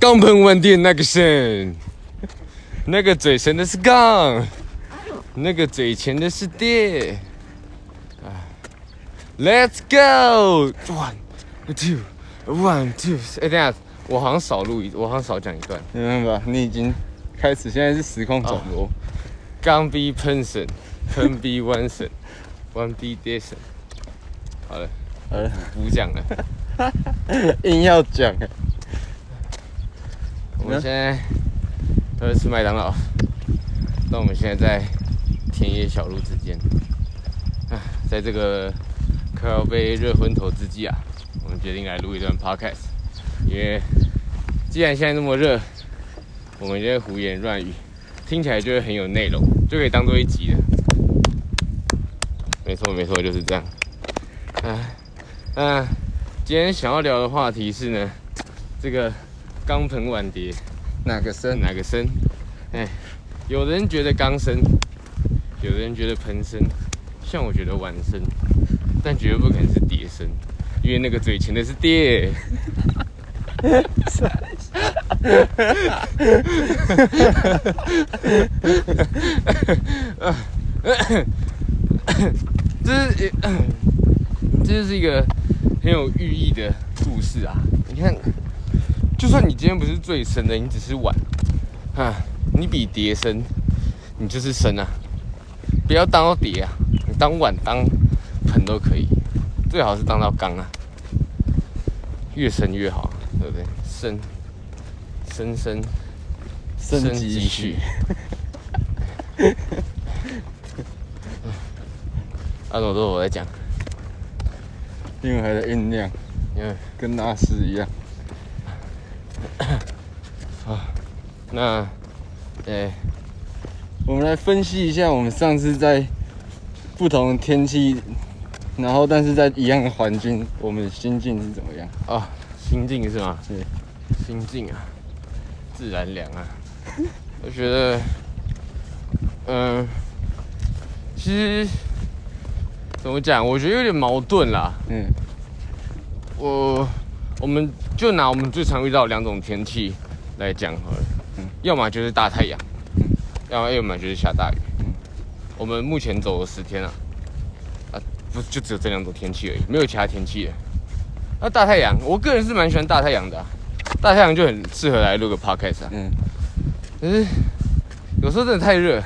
钢喷完电那个神，那个嘴神的是钢，那个嘴前的是碟。啊，Let's go one two one two。哎，等下，我好像少录一，我好像少讲一段。没办法，你已经开始，现在是时空转播。钢逼喷神，喷逼弯神，弯逼跌神。好了，好了，不讲了。硬要讲，我们现在都在吃麦当劳，那我们现在在田野小路之间，啊，在这个快要被热昏头之际啊，我们决定来录一段 podcast，因为既然现在那么热，我们这些胡言乱语听起来就会很有内容，就可以当做一集了。没错没错，就是这样。啊那。今天想要聊的话题是呢，这个钢盆碗碟哪个深哪个深？哎，有人觉得钢深，有人觉得盆深，像我觉得碗深，但绝对不可能是碟深，因为那个嘴前的是碟。这是，这就是一个。很有寓意的故事啊！你看，就算你今天不是最深的，你只是碗，啊，你比碟深，你就是深啊！不要当到碟啊，你当碗当盆都可以，最好是当到缸啊，越深越好，对不对？深，深深深继续。阿总都是我在讲。因为还在酝酿，因为跟那斯一样。啊，那，哎，我们来分析一下，我们上次在不同天气，然后但是在一样的环境，我们的心境是怎么样？啊，心境是吗？对，心境啊，自然凉啊。我觉得，嗯，其实。怎么讲？我觉得有点矛盾啦。嗯，我我们就拿我们最常遇到两种天气来讲好了。嗯，要么就是大太阳，嗯，要么要么就是下大雨。嗯，我们目前走了十天啊，啊，不就只有这两种天气而已，没有其他天气了。那大太阳，我个人是蛮喜欢大太阳的，大太阳就很适合来录个 podcast 啊。嗯，可是有时候真的太热，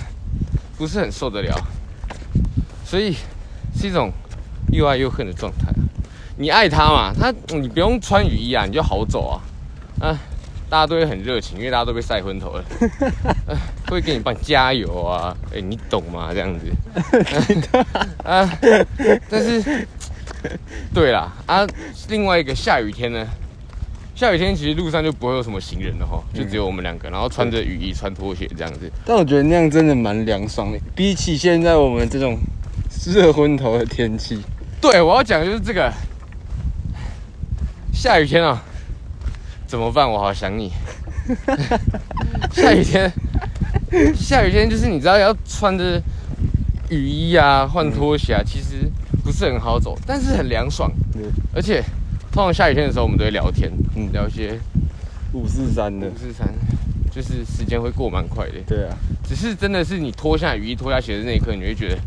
不是很受得了，所以。是一种又爱又恨的状态。你爱他嘛，他你不用穿雨衣啊，你就好走啊。啊，大家都会很热情，因为大家都被晒昏头了，会给你帮你加油啊。哎，你懂吗？这样子。啊，但是，对啦，啊，另外一个下雨天呢，下雨天其实路上就不会有什么行人了哈，就只有我们两个，然后穿着雨衣、穿拖鞋这样子。但我觉得那样真的蛮凉爽的，比起现在我们这种。热昏头的天气，对我要讲的就是这个。下雨天啊，怎么办？我好想你。下雨天，下雨天就是你知道要穿着雨衣啊，换拖鞋啊，其实不是很好走，但是很凉爽。而且通常下雨天的时候，我们都会聊天，嗯，聊一些五四三的，五四三，就是时间会过蛮快的。对啊，只是真的是你脱下雨衣、脱下鞋的那一刻，你会觉得。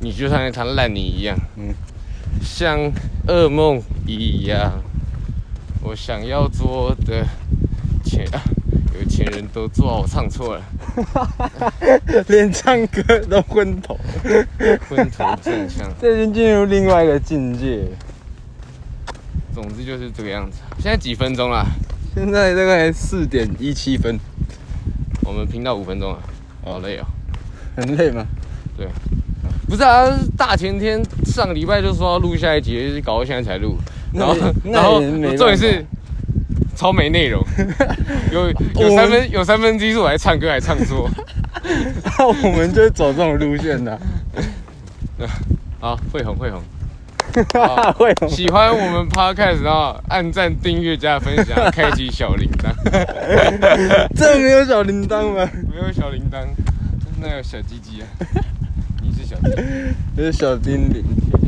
你就像一滩烂泥一样，嗯，像噩梦一样。我想要做的钱，有钱人都做，我唱错了，连唱歌都昏头，昏头正向，这已经进入另外一个境界。总之就是这个样子。现在几分钟了？现在大概四点一七分。我们拼到五分钟了，好累哦。很累吗？对。不是啊，大前天上个礼拜就说要录下一集，搞到现在才录，然后然后重点是超没内容，有有三分有三分之一是我还唱歌还唱错，那我们就走这种路线的，好会红会红，会红，喜欢我们 podcast 然后按赞订阅加分享，开启小铃铛，这没有小铃铛吗？没有小铃铛，那有小鸡鸡啊。你是小精灵。啊，是吧？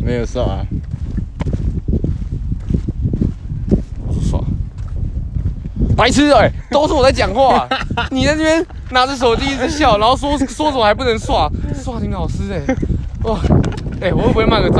没有刷啊。我说刷。白痴哎、都是我在讲话，你在这边拿着手机一直笑，然后说说什么还不能刷，刷你老师哎、哇，哎、我会不会骂个脏？